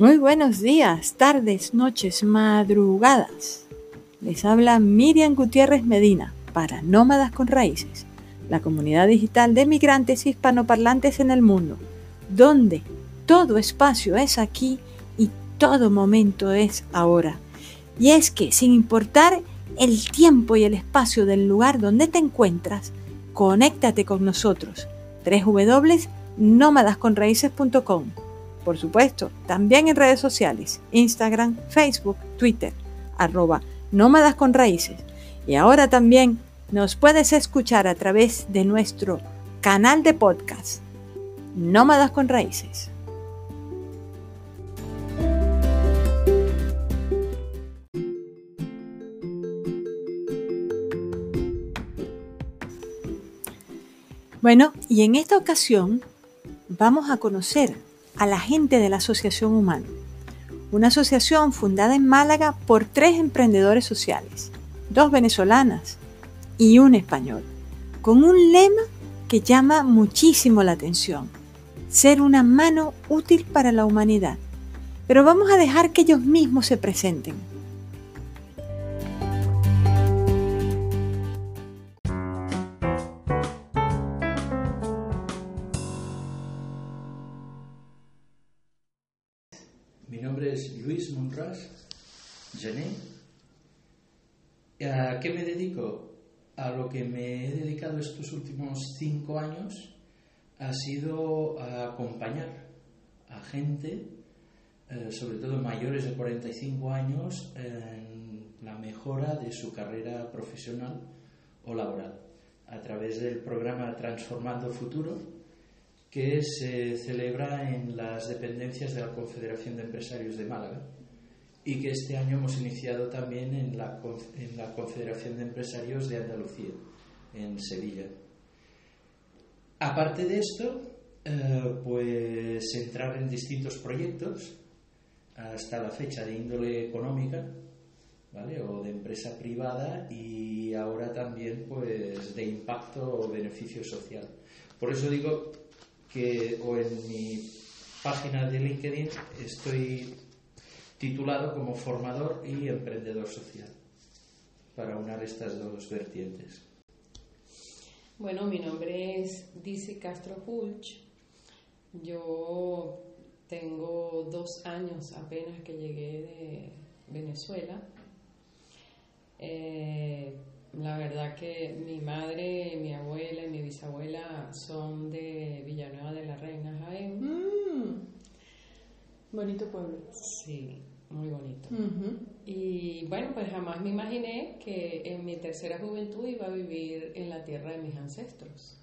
Muy buenos días, tardes, noches, madrugadas. Les habla Miriam Gutiérrez Medina para Nómadas con Raíces, la comunidad digital de migrantes hispanoparlantes en el mundo, donde todo espacio es aquí y todo momento es ahora. Y es que sin importar el tiempo y el espacio del lugar donde te encuentras, conéctate con nosotros. www.nómadasconraíces.com por supuesto, también en redes sociales, Instagram, Facebook, Twitter, arroba nómadas con raíces. Y ahora también nos puedes escuchar a través de nuestro canal de podcast, Nómadas con Raíces. Bueno, y en esta ocasión vamos a conocer a la gente de la Asociación Humano, una asociación fundada en Málaga por tres emprendedores sociales, dos venezolanas y un español, con un lema que llama muchísimo la atención, ser una mano útil para la humanidad. Pero vamos a dejar que ellos mismos se presenten. ¿A qué me dedico? A lo que me he dedicado estos últimos cinco años ha sido a acompañar a gente, eh, sobre todo mayores de 45 años, en la mejora de su carrera profesional o laboral, a través del programa Transformando Futuro, que se celebra en las dependencias de la Confederación de Empresarios de Málaga y que este año hemos iniciado también en la, en la Confederación de Empresarios de Andalucía, en Sevilla. Aparte de esto, eh, pues entrar en distintos proyectos hasta la fecha de índole económica, ¿vale? O de empresa privada y ahora también pues de impacto o beneficio social. Por eso digo que o en mi página de LinkedIn estoy titulado como formador y emprendedor social para unar estas dos vertientes. Bueno, mi nombre es Dice Castro Hulch. Yo tengo dos años apenas que llegué de Venezuela. Eh, la verdad que mi madre, mi abuela y mi bisabuela son de Villanueva de la Reina, Jaén. Mm. bonito pueblo. Sí, muy bonito. Y bueno, pues jamás me imaginé que en mi tercera juventud iba a vivir en la tierra de mis ancestros.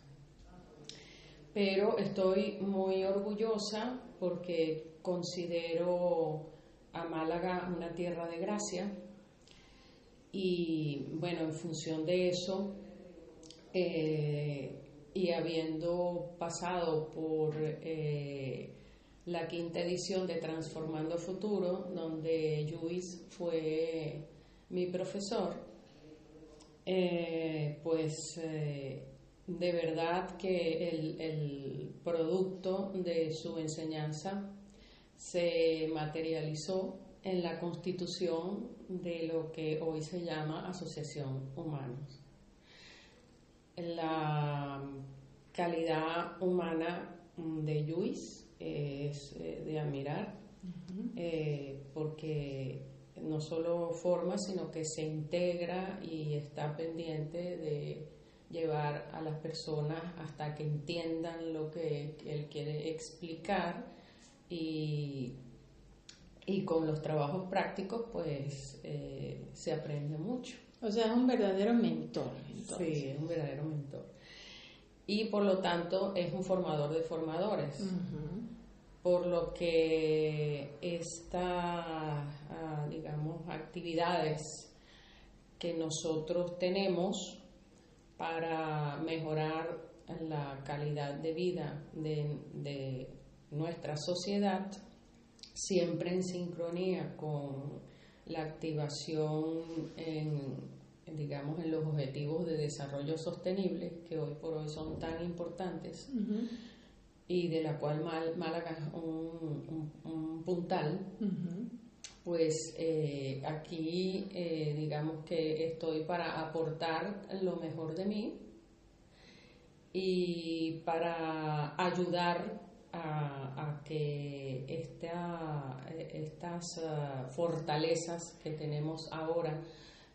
Pero estoy muy orgullosa porque considero a Málaga una tierra de gracia y bueno, en función de eso, eh, y habiendo pasado por eh, la quinta edición de Transformando Futuro, donde Luis fue mi profesor, eh, pues de verdad que el, el producto de su enseñanza se materializó en la constitución de lo que hoy se llama Asociación Humanos. La calidad humana de Luis es eh, de admirar eh, porque no solo forma, sino que se integra y está pendiente de llevar a las personas hasta que entiendan lo que él quiere explicar y y con los trabajos prácticos pues eh, se aprende mucho. O sea, es un verdadero mentor. Sí, es un verdadero mentor. Y por lo tanto es un formador de formadores. Por lo que estas, ah, digamos, actividades que nosotros tenemos para mejorar la calidad de vida de, de nuestra sociedad, siempre en sincronía con la activación en, digamos, en los objetivos de desarrollo sostenible, que hoy por hoy son tan importantes, y de la cual Málaga es un, un, puntal, pues eh, aquí eh, digamos que estoy para aportar lo mejor de mí y para ayudar a, que estas uh, fortalezas que tenemos ahora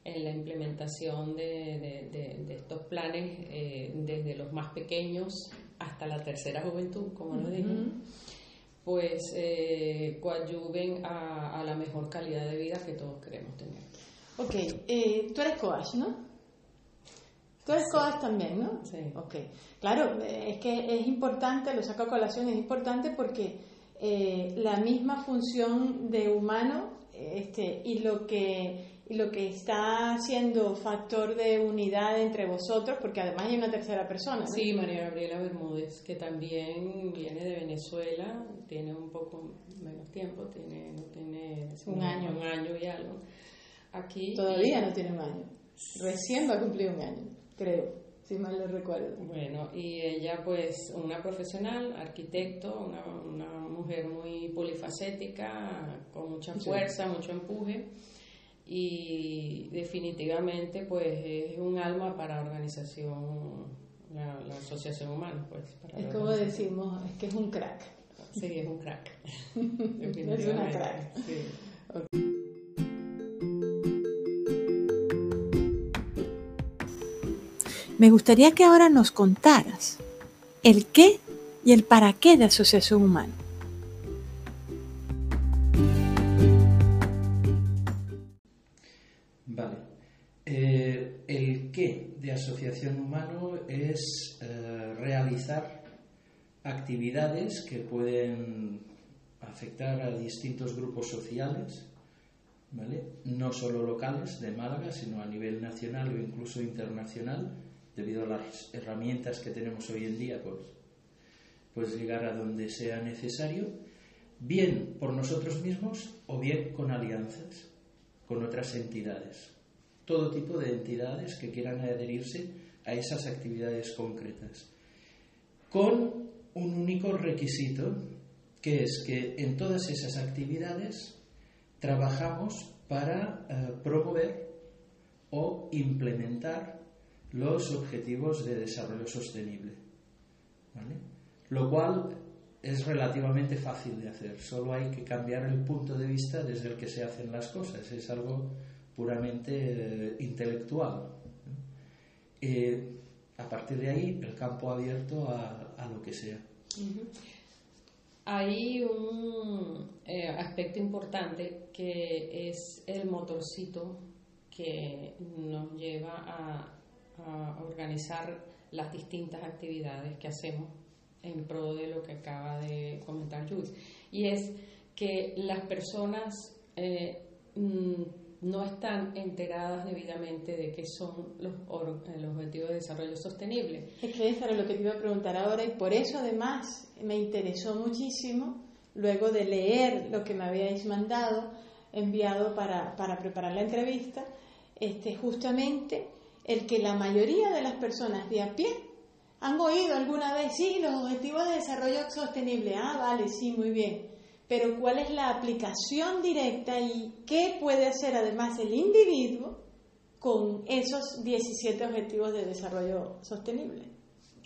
en la implementación de, estos planes, eh, desde los más pequeños hasta la tercera juventud, como lo dije, pues eh, coadyuven a, la mejor calidad de vida que todos queremos tener. Ok, eh, tú eres coach, ¿no? Tú eres coach también, ¿no? Sí. Ok. Claro, es que es importante, lo saco a colación, es importante porque eh, la misma función de humano este, y lo que y lo que está siendo factor de unidad entre vosotros, porque además hay una tercera persona. Sí, María Gabriela Bermúdez, que también viene de Venezuela, tiene un poco menos tiempo, tiene, no tiene un, año. Un año y algo. Aquí. Todavía no tiene un año. Recién va a cumplir un año, creo si mal lo recuerdo. Bueno, y ella pues una profesional, arquitecto, una, una mujer muy polifacética, con mucha fuerza, mucho empuje y definitivamente pues es un alma para la organización, la, asociación humana. Pues, es como decimos, es que es un crack. Sí, es un crack. es una crack. Me gustaría que ahora nos contaras el qué y el para qué de Asociación Humana. De asociación humano es eh, realizar actividades que pueden afectar a distintos grupos sociales, no solo locales de Málaga, sino a nivel nacional o incluso internacional, debido a las herramientas que tenemos hoy en día, pues, pues llegar a donde sea necesario, bien por nosotros mismos o bien con alianzas con otras entidades todo tipo de entidades que quieran adherirse a esas actividades concretas, con un único requisito, que es que en todas esas actividades trabajamos para eh, promover o implementar los objetivos de desarrollo sostenible. Lo cual es relativamente fácil de hacer, solo hay que cambiar el punto de vista desde el que se hacen las cosas. Es algo puramente eh, intelectual. Eh, a partir de ahí, el campo abierto a, a lo que sea. Hay un eh, aspecto importante que es el motorcito que nos lleva a, organizar las distintas actividades que hacemos en pro de lo que acaba de comentar Jules. Y es que las personas mm, no están enteradas debidamente de qué son los, los objetivos de desarrollo sostenible. Es era lo que te iba a preguntar ahora y por eso además me interesó muchísimo luego de leer lo que me habíais mandado, enviado para, para preparar la entrevista, este, justamente el que la mayoría de las personas de a pie han oído alguna vez, sí, los objetivos de desarrollo sostenible, ah, vale, sí, muy bien pero cuál es la aplicación directa y qué puede hacer además el individuo con esos 17 objetivos de desarrollo sostenible.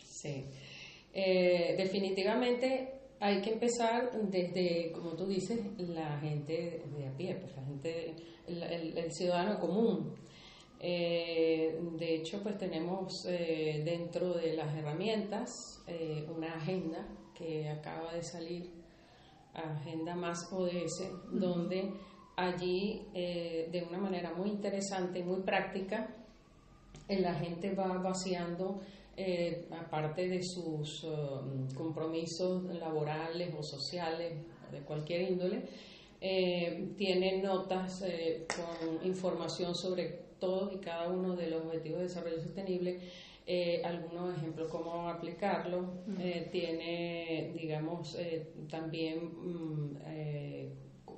Sí, eh, definitivamente hay que empezar desde, como tú dices, la gente de a pie, pues la gente, el, ciudadano común. Eh, de hecho, pues tenemos eh, dentro de las herramientas una agenda que acaba de salir Agenda Más ODS, donde allí eh, de una manera muy interesante y muy práctica, eh, la gente va vaciando, eh, aparte de sus compromisos laborales o sociales, de cualquier índole, tiene notas con información sobre todos y cada uno de los objetivos de desarrollo sostenible eh, algunos ejemplos cómo aplicarlo. Eh, tiene, digamos, eh, también mm,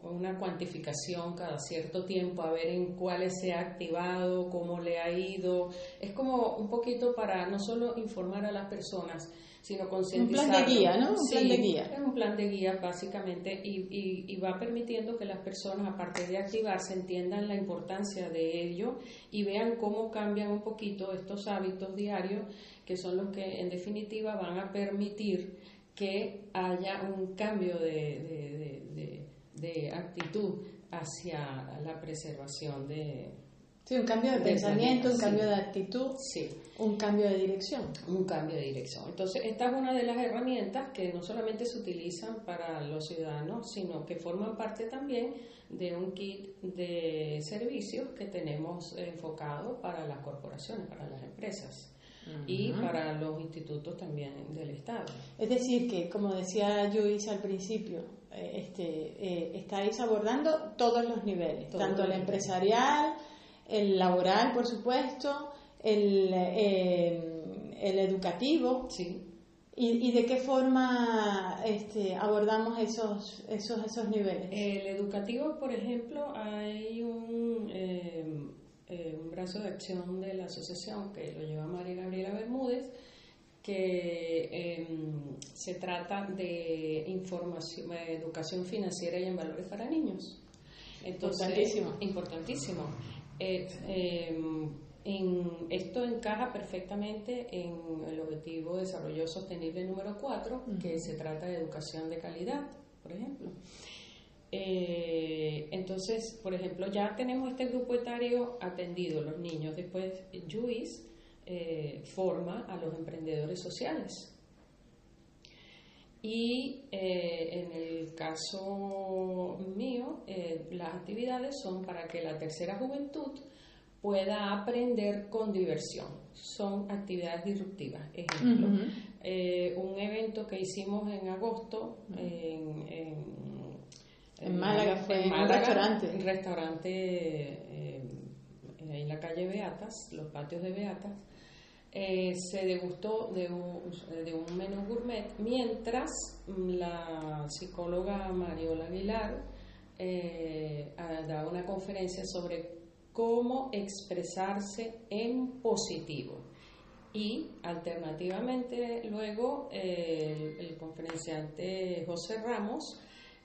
una cuantificación cada cierto tiempo, a ver en cuáles se ha activado, cómo le ha ido. Es como un poquito para no solo informar a las personas, sino concientizar. Un plan de guía, ¿no? Un plan de guía. Es un plan de guía, básicamente, y, y, va permitiendo que las personas, aparte de activarse, entiendan la importancia de ello y vean cómo cambian un poquito estos hábitos diarios, que son los que, en definitiva, van a permitir que haya un cambio de, de, de, actitud hacia la preservación de... Sí, un cambio de, pensamiento, un cambio de actitud, sí. un cambio de dirección. Un cambio de dirección. Entonces, esta es una de las herramientas que no solamente se utilizan para los ciudadanos, sino que forman parte también de un kit de servicios que tenemos enfocado para las corporaciones, para las empresas y para los institutos también del Estado. Es decir, que como decía Luis al principio, eh, este, eh, estáis abordando todos los niveles, tanto el empresarial, el laboral, por supuesto, el, eh, el educativo. Sí. ¿Y, de qué forma este, abordamos esos, esos, esos niveles? El educativo, por ejemplo, hay un, eh, un brazo de acción de la asociación que lo lleva María Gabriela Bermúdez, que em, se trata de información, educación financiera y en valores para niños. importantísimo. Importantísimo. Eh, em, esto encaja perfectamente en el objetivo de desarrollo sostenible número 4, que se trata de educación de calidad, por ejemplo. Eh, entonces, por ejemplo, ya tenemos este grupo etario atendido, los niños. Después, Juice eh, forma a los emprendedores sociales. Y eh, en el caso mío, las actividades son para que la tercera juventud pueda aprender con diversión. Son actividades disruptivas. Ejemplo, un evento que hicimos en agosto en en Málaga fue en, un restaurante. Un restaurante eh, en la calle Beatas, los patios de Beatas. Eh, se degustó de un, de un menú gourmet mientras la psicóloga Mariola Aguilar eh, daba una conferencia sobre cómo expresarse en positivo. Y alternativamente luego el conferenciante José Ramos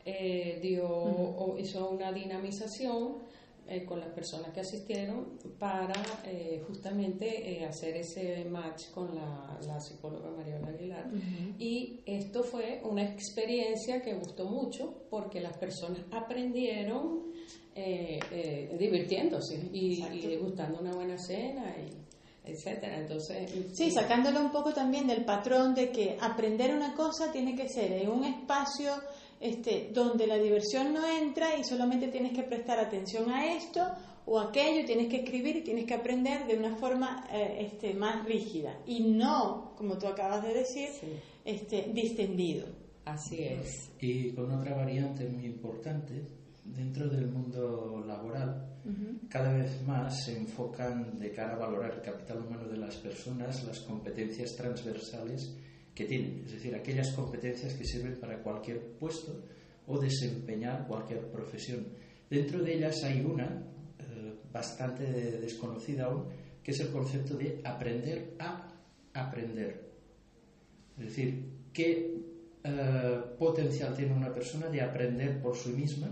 eh, dio, o hizo una dinamización eh, con las personas que asistieron para eh, justamente hacer ese match con la, psicóloga Mariola Aguilar. Y esto fue una experiencia que gustó mucho porque las personas aprendieron divirtiéndose y, y, gustando una buena cena. Y, etcétera. Entonces, sí, sacándolo un poco también del patrón de que aprender una cosa tiene que ser en un espacio este, donde la diversión no entra y solamente tienes que prestar atención a esto o aquello, tienes que escribir y tienes que aprender de una forma eh, este, más rígida y no, como tú acabas de decir, este, distendido. Así es. Y con otra variante muy importante, dentro del mundo laboral, cada vez más se enfocan de cara a valorar el capital humano de las personas, las competencias transversales que tienen, es decir, aquellas competencias que sirven para cualquier puesto o desempeñar cualquier profesión. Dentro de ellas hay una eh, bastante desconocida aún, que es el concepto de aprender a aprender. Es decir, qué eh, potencial tiene una persona de aprender por sí misma,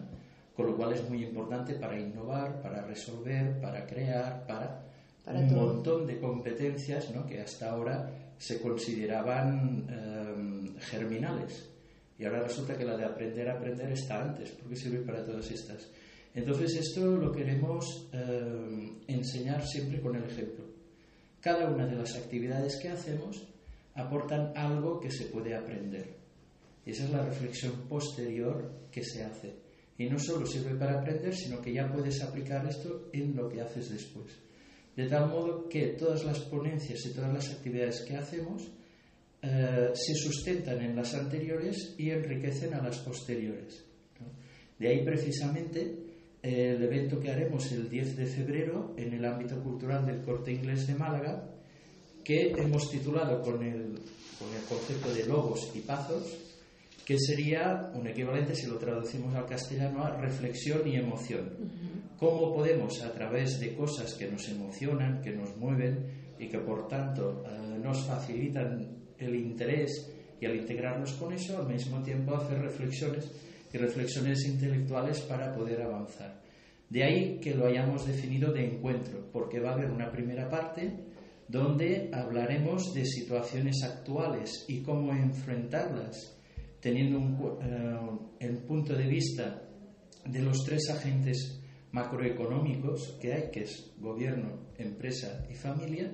con lo cual es muy importante para innovar, para resolver, para crear, para, un montón de competencias ¿no? que hasta ahora se consideraban em, germinales. Y ahora resulta que la de aprender a aprender está antes, porque sirve para todas estas. Entonces esto lo queremos em, enseñar siempre con el ejemplo. Cada una de las actividades que hacemos aportan algo que se puede aprender. Y esa es la reflexión posterior que se hace. Y no solo sirve para aprender, sino que ya puedes aplicar esto en lo que haces después de tal modo que todas las ponencias y todas las actividades que hacemos eh, se sustentan en las anteriores y enriquecen a las posteriores. De ahí precisamente el evento que haremos el 10 de febrero en el ámbito cultural del Corte Inglés de Málaga, que hemos titulado con el, con el concepto de lobos y pazos, que sería un equivalente, si lo traducimos al castellano, a reflexión y emoción. ¿Cómo podemos, a través de cosas que nos emocionan, que nos mueven y que por tanto eh, nos facilitan el interés y al integrarnos con eso, al mismo tiempo hacer reflexiones y reflexiones intelectuales para poder avanzar? De ahí que lo hayamos definido de encuentro, porque va a haber una primera parte donde hablaremos de situaciones actuales y cómo enfrentarlas teniendo un, eh, el punto de vista de los tres agentes macroeconómicos que hay, que es gobierno, empresa y familia,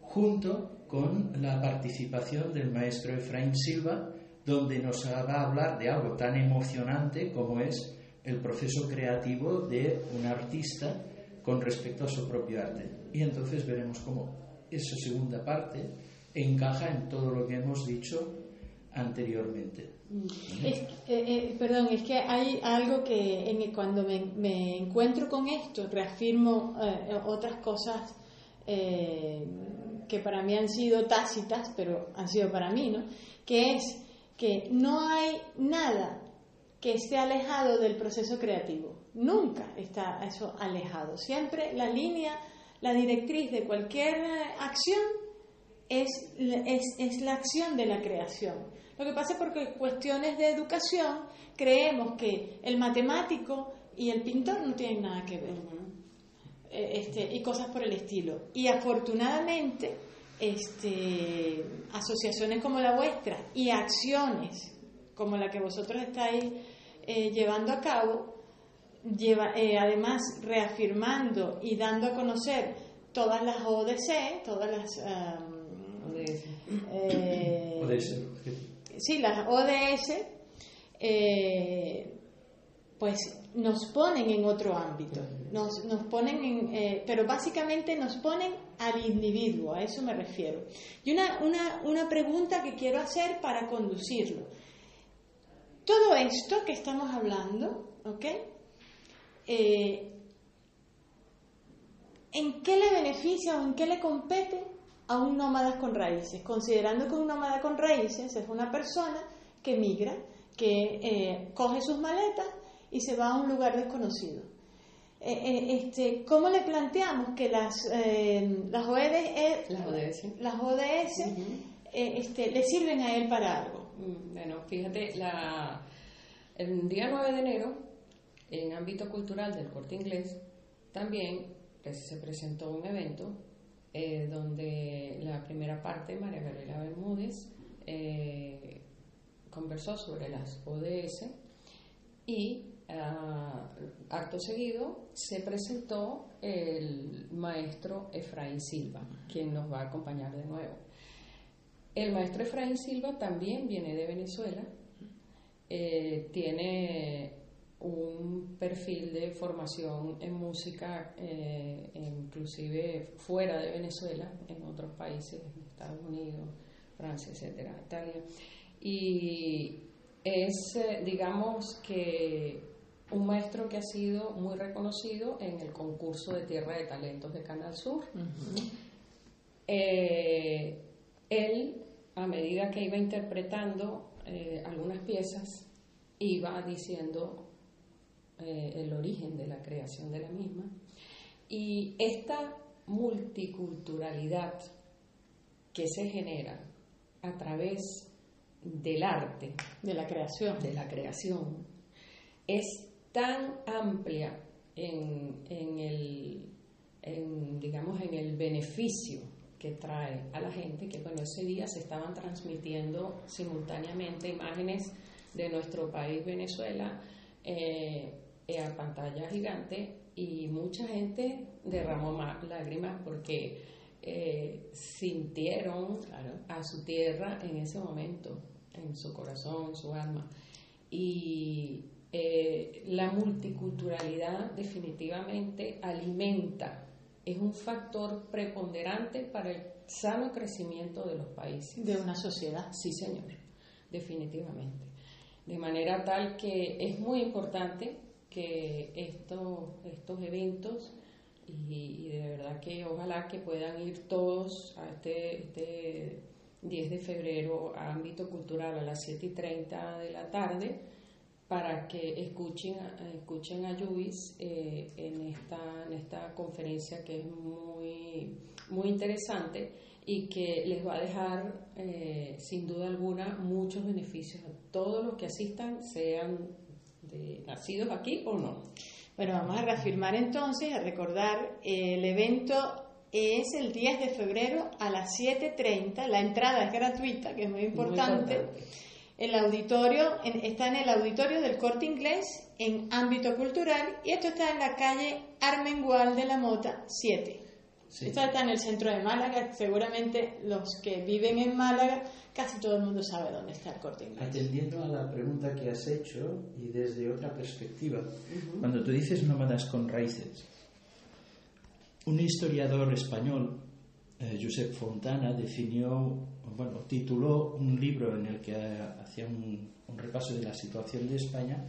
junto con la participación del maestro Efraín Silva, donde nos va a hablar de algo tan emocionante como es el proceso creativo de un artista con respecto a su propio arte. Y entonces veremos cómo esa segunda parte encaja en todo lo que hemos dicho anteriormente. Eh, eh, perdón, es que hay algo que cuando me, encuentro con esto, reafirmo eh, otras cosas que para mí han sido tácitas, pero han sido para mí, ¿no? Que es que no hay nada que esté alejado del proceso creativo. Nunca está eso alejado. Siempre la línea, la directriz de cualquier acción es, es, es la acción de la creación. Lo que pasa es porque cuestiones de educación creemos que el matemático y el pintor no tienen nada que ver. Eh, este, y cosas por el estilo. Y afortunadamente, este, asociaciones como la vuestra y acciones como la que vosotros estáis eh, llevando a cabo, lleva, eh, además reafirmando y dando a conocer todas las ODC, todas las... ODS sí, las ODS, eh, pues nos ponen en otro ámbito, nos, nos ponen en, eh, pero básicamente nos ponen al individuo, a eso me refiero. Y una, una, una pregunta que quiero hacer para conducirlo. Todo esto que estamos hablando, ¿ok? Eh, ¿En qué le beneficia o en qué le compete a un nómada con raíces, considerando que un nómada con raíces es una persona que migra, que eh, coge sus maletas y se va a un lugar desconocido. Eh, eh, este, ¿Cómo le planteamos que las, las ODS, las ODS, este, le sirven a él para algo? Mm, bueno, fíjate, la, el día 9 de enero, en ámbito cultural del corte inglés, también se presentó un evento eh, donde la primera parte, María Gabriela Bermúdez, eh, conversó sobre las ODS y ah, acto seguido se presentó el maestro Efraín Silva, quien nos va a acompañar de nuevo. El maestro Efraín Silva también viene de Venezuela, eh, tiene un perfil de formación en música, eh, inclusive fuera de Venezuela, en otros países, Estados Unidos, Francia, etcétera, Italia. Y es, eh, digamos que, un maestro que ha sido muy reconocido en el concurso de Tierra de Talentos de Canal Sur. Eh, él, a medida que iba interpretando algunas piezas, iba diciendo eh, el origen de la creación de la misma. Y esta multiculturalidad que se genera a través del arte, de la creación, de la creación es tan amplia en, el, digamos, en el beneficio que trae a la gente que bueno, ese día se estaban transmitiendo simultáneamente imágenes de nuestro país Venezuela eh, a pantalla gigante y mucha gente derramó lágrimas porque eh, sintieron a su tierra en ese momento, en su corazón, en su alma. Y eh, la multiculturalidad definitivamente alimenta, es un factor preponderante para el sano crecimiento de los países. De una sociedad. Sí, señor, definitivamente. De manera tal que es muy importante que estos, estos eventos y, de verdad que ojalá que puedan ir todos a este, este 10 de febrero a ámbito cultural a las 7 y 30 de la tarde para que escuchen, escuchen a Luis eh, en, esta, en esta conferencia que es muy, muy interesante y que les va a dejar eh, sin duda alguna muchos beneficios a todos los que asistan, sean nacidos aquí o no. Bueno, vamos a reafirmar entonces, a recordar, el evento es el 10 de febrero a las 7.30, la entrada es gratuita, que es muy importante. El auditorio está en el auditorio del Corte Inglés en ámbito cultural y esto está en la calle Armengual de la Mota 7. Esto está en el centro de Málaga, seguramente los que viven en Málaga, casi todo el mundo sabe dónde está el corte inglés. Atendiendo a la pregunta que has hecho y desde otra perspectiva, cuando tú dices nómadas con raíces, un historiador español, eh, Josep Fontana, definió, bueno, tituló un libro en el que hacía un, repaso de la situación de España,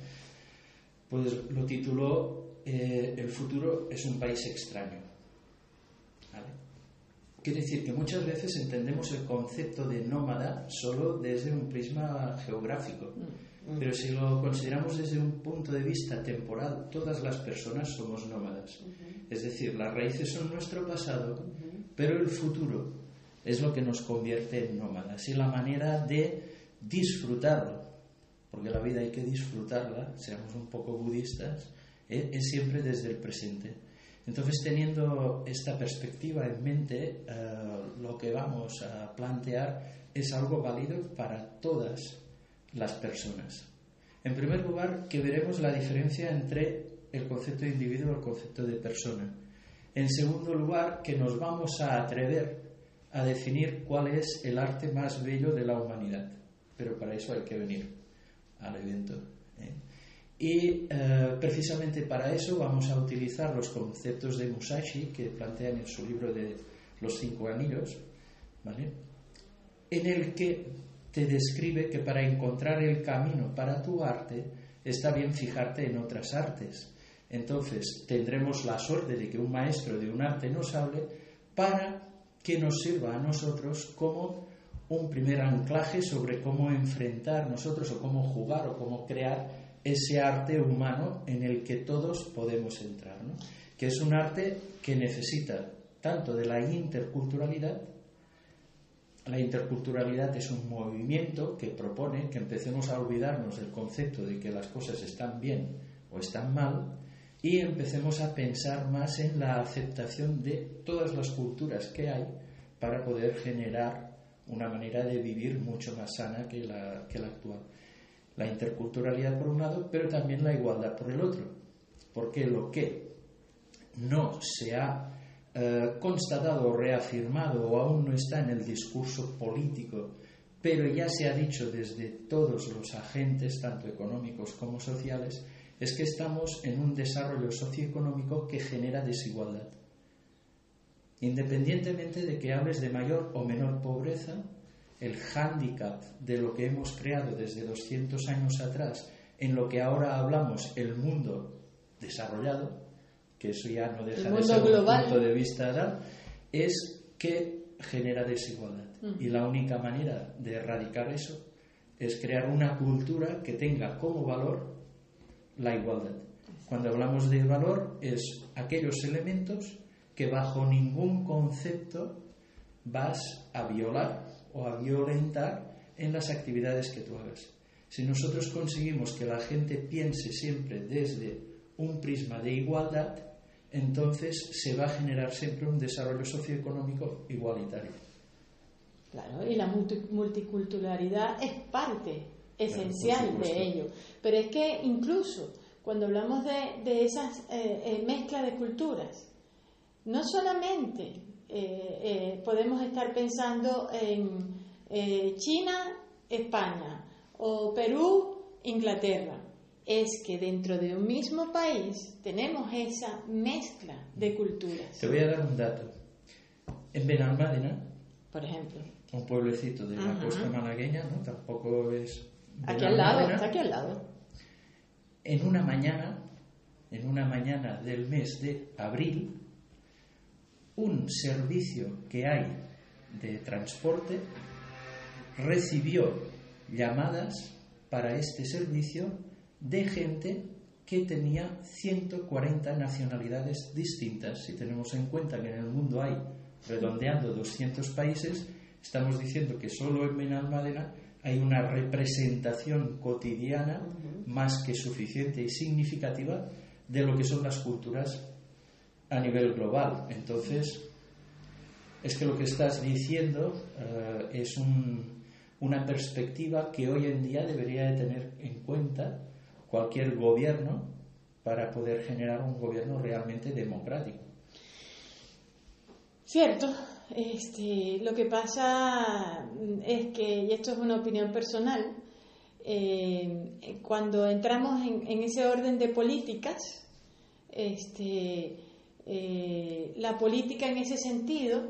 pues lo tituló eh, El futuro es un país extraño. Quiere decir que muchas veces entendemos el concepto de nómada solo desde un prisma geográfico, mm, mm. pero si lo consideramos desde un punto de vista temporal, todas las personas somos nómadas. Es decir, las raíces son nuestro pasado, pero el futuro es lo que nos convierte en nómadas y la manera de disfrutarlo, porque la vida hay que disfrutarla, seamos un poco budistas, ¿eh? es siempre desde el presente. Entonces, teniendo esta perspectiva en mente, eh, lo que vamos a plantear es algo válido para todas las personas. En primer lugar, que veremos la diferencia entre el concepto de individuo y el concepto de persona. En segundo lugar, que nos vamos a atrever a definir cuál es el arte más bello de la humanidad. Pero para eso hay que venir al evento. Y eh, precisamente para eso vamos a utilizar los conceptos de Musashi que plantean en su libro de Los Cinco Anillos, ¿vale? en el que te describe que para encontrar el camino para tu arte está bien fijarte en otras artes. Entonces tendremos la suerte de que un maestro de un arte nos hable para que nos sirva a nosotros como un primer anclaje sobre cómo enfrentar nosotros o cómo jugar o cómo crear ese arte humano en el que todos podemos entrar, ¿no? que es un arte que necesita tanto de la interculturalidad, la interculturalidad es un movimiento que propone que empecemos a olvidarnos del concepto de que las cosas están bien o están mal y empecemos a pensar más en la aceptación de todas las culturas que hay para poder generar una manera de vivir mucho más sana que la, que la actual la interculturalidad por un lado, pero también la igualdad por el otro. Porque lo que no se ha eh, constatado o reafirmado o aún no está en el discurso político, pero ya se ha dicho desde todos los agentes, tanto económicos como sociales, es que estamos en un desarrollo socioeconómico que genera desigualdad. Independientemente de que hables de mayor o menor pobreza, el hándicap de lo que hemos creado desde 200 años atrás en lo que ahora hablamos el mundo desarrollado, que eso ya no deja de ser un punto de vista, es que genera desigualdad. Mm. Y la única manera de erradicar eso es crear una cultura que tenga como valor la igualdad. Cuando hablamos de valor es aquellos elementos que bajo ningún concepto vas a violar o a violentar en las actividades que tú hagas. Si nosotros conseguimos que la gente piense siempre desde un prisma de igualdad, entonces se va a generar siempre un desarrollo socioeconómico igualitario. Claro, y la multiculturalidad es parte esencial de ello. Pero es que incluso cuando hablamos de, de esas eh, eh, mezclas de culturas, no solamente eh, eh, podemos estar pensando en eh, China, España o Perú, Inglaterra. Es que dentro de un mismo país tenemos esa mezcla de culturas. Te voy a dar un dato. En Benalmádena, por ejemplo, un pueblecito de la costa malagueña, ¿no? Tampoco es. Aquí al lado, está aquí al lado. En una mañana, en una mañana del mes de abril, un servicio que hay de transporte recibió llamadas para este servicio de gente que tenía 140 nacionalidades distintas. Si tenemos en cuenta que en el mundo hay, redondeando, 200 países, estamos diciendo que solo en Benalmádena hay una representación cotidiana más que suficiente y significativa de lo que son las culturas a nivel global. Entonces, es que lo que estás diciendo eh, es una perspectiva que hoy en día debería de tener en cuenta cualquier gobierno para poder generar un gobierno realmente democrático. Cierto, este, lo que pasa es que, y esto es una opinión personal, eh, cuando entramos en, ese orden de políticas, este, eh, la política en ese sentido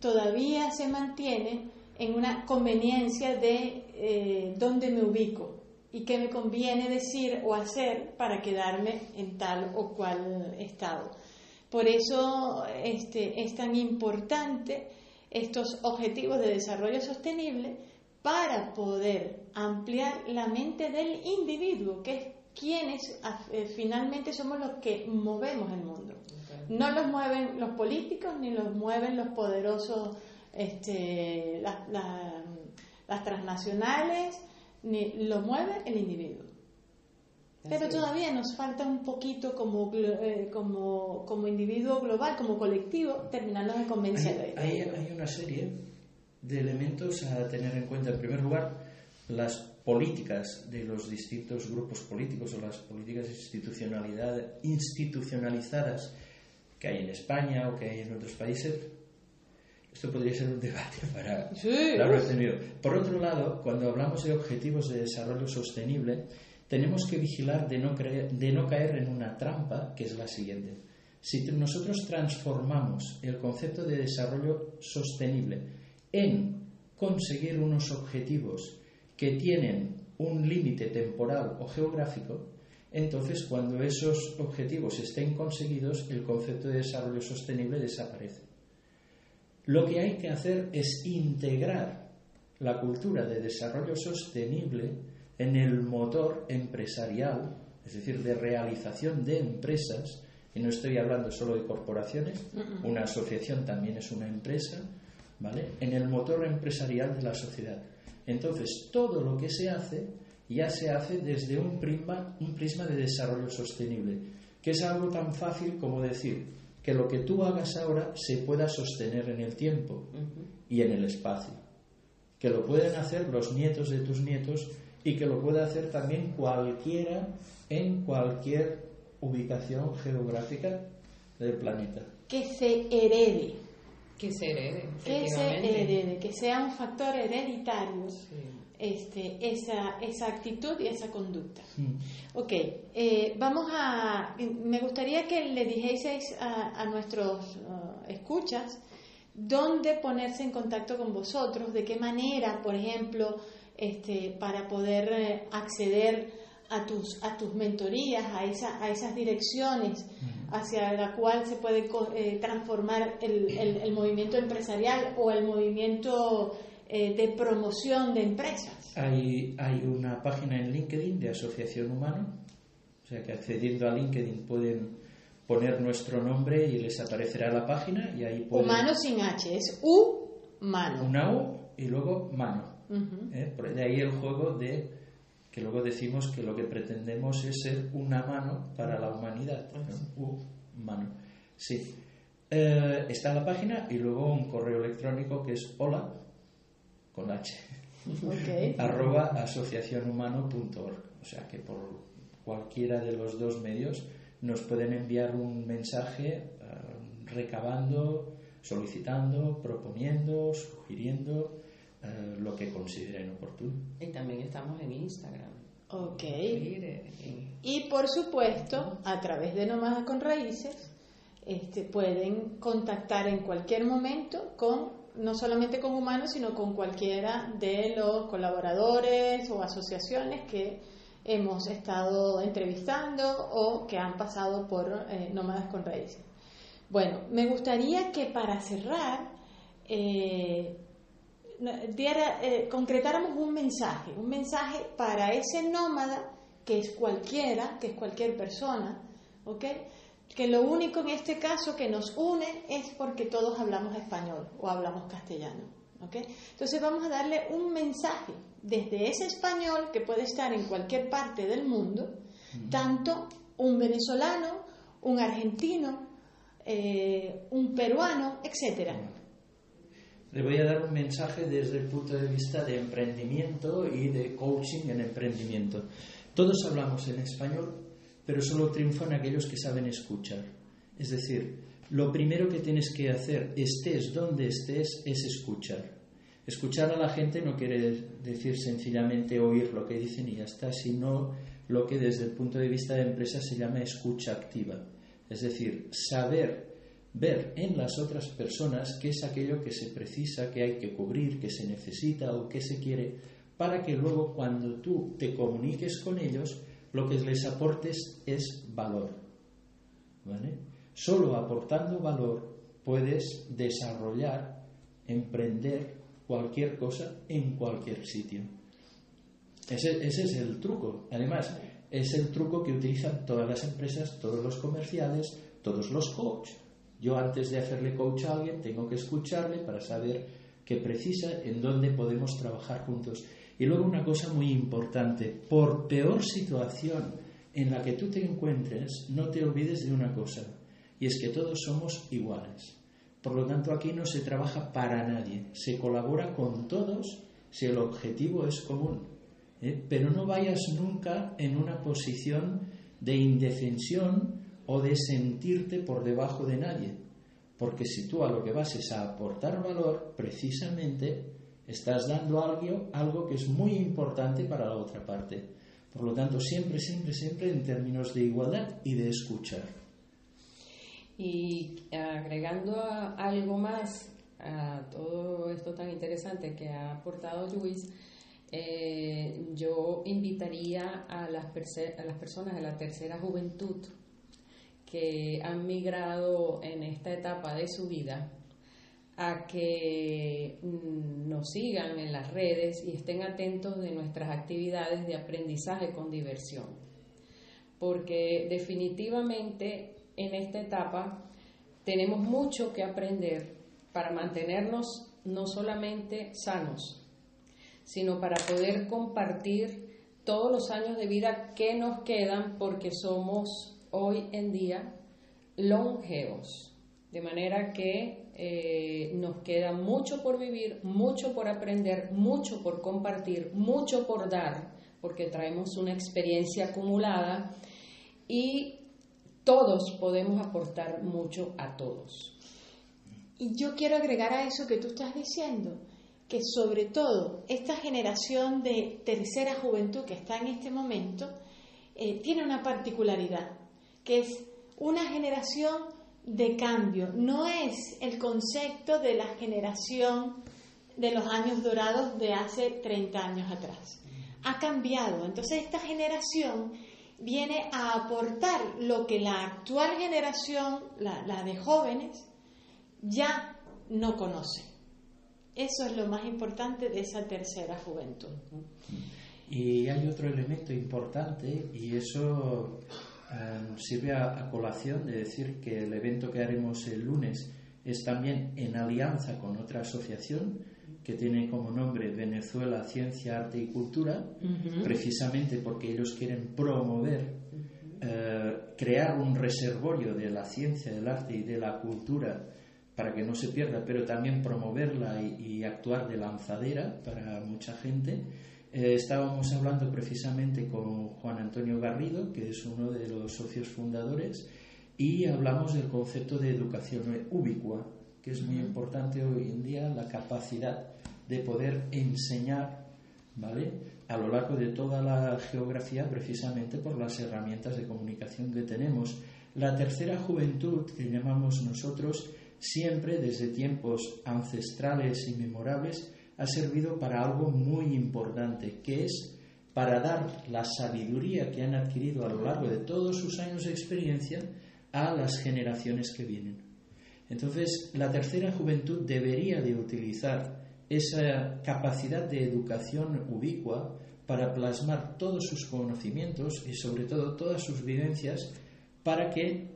todavía se mantiene en una conveniencia de eh, dónde me ubico y qué me conviene decir o hacer para quedarme en tal o cual estado. Por eso este, es tan importante estos objetivos de desarrollo sostenible para poder ampliar la mente del individuo, que es quienes eh, finalmente somos los que movemos el mundo. No los mueven los políticos ni los mueven los poderosos, este, las transnacionales, ni lo mueve el individuo. Pero todavía nos falta un poquito como, eh, como, como, individuo global, como colectivo, terminarnos de convencer. Hay, hay, una serie de elementos a tener en cuenta. En primer lugar, las políticas de los distintos grupos políticos o las políticas institucionalizadas que hay en España o que hay en otros países. Esto podría ser un debate para sí. Por otro lado, cuando hablamos de objetivos de desarrollo sostenible, tenemos que vigilar de no, de no caer en una trampa que es la siguiente. Si nosotros transformamos el concepto de desarrollo sostenible en conseguir unos objetivos que tienen un límite temporal o geográfico, entonces cuando esos objetivos estén conseguidos, el concepto de desarrollo sostenible desaparece. Lo que hay que hacer es integrar la cultura de desarrollo sostenible en el motor empresarial, es decir, de realización de empresas, y no estoy hablando solo de corporaciones, una asociación también es una empresa, ¿vale? En el motor empresarial de la sociedad. Entonces, todo lo que se hace ya se hace desde un prisma, un prisma de desarrollo sostenible, que es algo tan fácil como decir que lo que tú hagas ahora se pueda sostener en el tiempo y en el espacio, que lo pueden hacer los nietos de tus nietos y que lo puede hacer también cualquiera en cualquier ubicación geográfica del planeta. Que se herede. Que se herede. Que se herede, que sea un factor hereditario este, esa, esa actitud y esa conducta. Mm. Ok, eh, vamos a. Me gustaría que le dijeseis a, nuestros uh, escuchas dónde ponerse en contacto con vosotros, de qué manera, por ejemplo, este, para poder eh, acceder a tus, a tus mentorías, a, esa, a esas direcciones hacia la cual se puede eh, transformar el, el, movimiento empresarial o el movimiento eh, de promoción de empresas. Hay, hay una página en LinkedIn de Asociación Humano, o sea que accediendo a LinkedIn pueden poner nuestro nombre y les aparecerá la página y ahí pueden... Humano sin H, es U, mano. Una U y luego mano. ¿eh? De ahí el juego de que luego decimos que lo que pretendemos es ser una mano para la humanidad. mano. Sí. Eh, está la página y luego un correo electrónico que es hola con H. arroba asociacionhumano.org. O sea que por cualquiera de los dos medios nos pueden enviar un mensaje eh, recabando, solicitando, proponiendo, sugiriendo eh, lo que consideren oportuno. Y también estamos en Instagram. Ok. Y por supuesto, a través de Nómadas con Raíces, este, pueden contactar en cualquier momento con, no solamente con humanos, sino con cualquiera de los colaboradores o asociaciones que hemos estado entrevistando o que han pasado por eh, Nómadas con Raíces. Bueno, me gustaría que para cerrar, eh, eh, concretáramos un mensaje, un mensaje para ese nómada que es cualquiera, que es cualquier persona, ¿ok? Que lo único en este caso que nos une es porque todos hablamos español o hablamos castellano, ¿ok? Entonces vamos a darle un mensaje desde ese español que puede estar en cualquier parte del mundo, tanto un venezolano, un argentino, eh, un peruano, etcétera. Le voy a dar un mensaje desde el punto de vista de emprendimiento y de coaching en emprendimiento. Todos hablamos en español, pero solo triunfan aquellos que saben escuchar. Es decir, lo primero que tienes que hacer, estés donde estés, es escuchar. Escuchar a la gente no quiere decir sencillamente oír lo que dicen y ya está, sino lo que desde el punto de vista de empresa se llama escucha activa. Es decir, saber ver en las otras personas qué es aquello que se precisa, que hay que cubrir, que se necesita o que se quiere, para que luego cuando tú te comuniques con ellos, lo que les aportes es valor. ¿Vale? Solo aportando valor puedes desarrollar, emprender cualquier cosa en cualquier sitio. Ese, ese es el truco. Además, es el truco que utilizan todas las empresas, todos los comerciales, todos los coaches yo antes de hacerle coach a alguien tengo que escucharle para saber qué precisa, en dónde podemos trabajar juntos. Y luego una cosa muy importante, por peor situación en la que tú te encuentres, no te olvides de una cosa, y es que todos somos iguales. Por lo tanto, aquí no se trabaja para nadie, se colabora con todos si el objetivo es común. ¿eh? Pero no vayas nunca en una posición de indefensión o de sentirte por debajo de nadie. Porque si tú a lo que vas es a aportar valor, precisamente estás dando algo, algo que es muy importante para la otra parte. Por lo tanto, siempre, siempre, siempre en términos de igualdad y de escuchar. Y agregando algo más a todo esto tan interesante que ha aportado Luis, eh, yo invitaría a las, a las personas de la tercera juventud que han migrado en esta etapa de su vida a que mm, nos sigan en las redes y estén atentos de nuestras actividades de aprendizaje con diversión. Porque definitivamente en esta etapa tenemos mucho que aprender para mantenernos no solamente sanos, sino para poder compartir todos los años de vida que nos quedan porque somos hoy en día longevos, de manera que eh, nos queda mucho por vivir, mucho por aprender, mucho por compartir, mucho por dar, porque traemos una experiencia acumulada y todos podemos aportar mucho a todos. Y yo quiero agregar a eso que tú estás diciendo, que sobre todo esta generación de tercera juventud que está en este momento eh, tiene una particularidad que es una generación de cambio, no es el concepto de la generación de los años dorados de hace 30 años atrás. Ha cambiado, entonces esta generación viene a aportar lo que la actual generación, la, de jóvenes, ya no conoce. Eso es lo más importante de esa tercera juventud. Y hay otro elemento importante y eso Em, sirve a, colación de decir que el evento que haremos el lunes es también en alianza con otra asociación que tiene como nombre Venezuela Ciencia, Arte y Cultura, precisamente porque ellos quieren promover, eh, crear un reservorio de la ciencia, del arte y de la cultura para que no se pierda, pero también promoverla y actuar de lanzadera para mucha gente eh, estábamos hablando precisamente con Juan Antonio Garrido, que es uno de los socios fundadores, y hablamos del concepto de educación ubicua, que es muy importante hoy en día, la capacidad de poder enseñar ¿vale? a lo largo de toda la geografía precisamente por las herramientas de comunicación que tenemos. La tercera juventud, que llamamos nosotros, siempre desde tiempos ancestrales y memorables, ha servido para algo muy importante, que es para dar la sabiduría que han adquirido a lo largo de todos sus años de experiencia a las generaciones que vienen. Entonces, la tercera juventud debería de utilizar esa capacidad de educación ubicua para plasmar todos sus conocimientos y sobre todo todas sus vivencias para que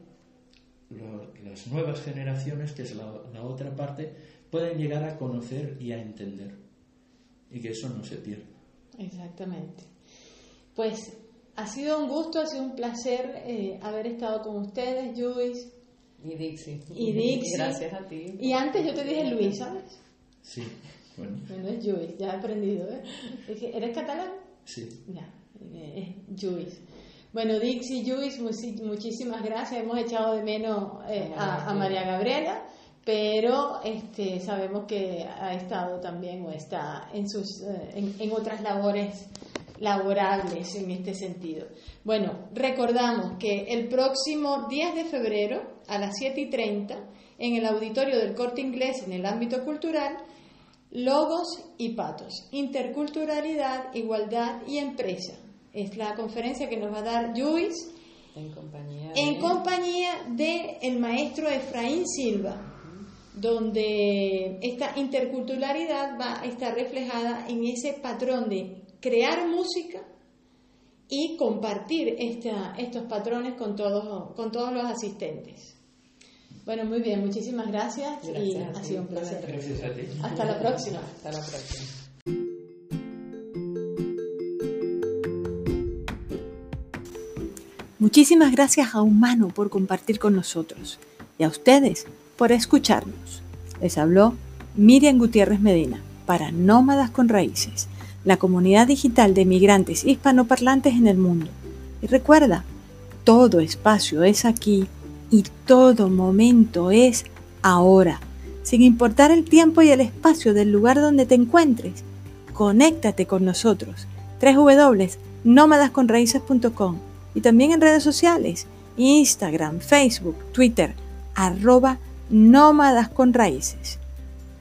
las nuevas generaciones, que es la, otra parte, puedan llegar a conocer y a entender y que eso no se pierda. Exactamente. Pues ha sido un gusto, ha sido un placer eh, haber estado con ustedes, Luis. Y Dixie. Y Dixie. Gracias a ti. Y antes yo te dije Luis, ¿sabes? Sí, bueno. Bueno, es Luis, ya he aprendido, ¿eh? ¿Eres catalán? Sí. Ya, eh, es Luis. Bueno, Dixie, Luis, muchísimas gracias. Hemos echado de menos eh, a, María Gabriela, pero este, sabemos que ha estado también o está en, sus, eh, en, otras labores laborables en este sentido. Bueno, recordamos que el próximo 10 de febrero a las 7 y 30 en el auditorio del Corte Inglés en el ámbito cultural, Logos y Patos, Interculturalidad, Igualdad y Empresa es la conferencia que nos va a dar Luis en compañía de, en compañía de el maestro Efraín Silva, donde esta interculturalidad va a estar reflejada en ese patrón de crear música y compartir esta, estos patrones con todos, con todos los asistentes. Bueno, muy bien, muchísimas gracias, y ha sido un placer. Gracias a ti. Hasta la próxima. Hasta la próxima. Muchísimas gracias a Humano por compartir con nosotros y a ustedes por escucharnos. Les habló Miriam Gutiérrez Medina para Nómadas con Raíces, la comunidad digital de migrantes hispanoparlantes en el mundo. Y recuerda, todo espacio es aquí y todo momento es ahora. Sin importar el tiempo y el espacio del lugar donde te encuentres, conéctate con nosotros. www.nómadasconraíces.com y también en redes sociales, Instagram, Facebook, Twitter, arroba nómadas con raíces.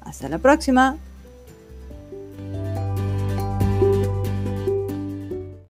Hasta la próxima.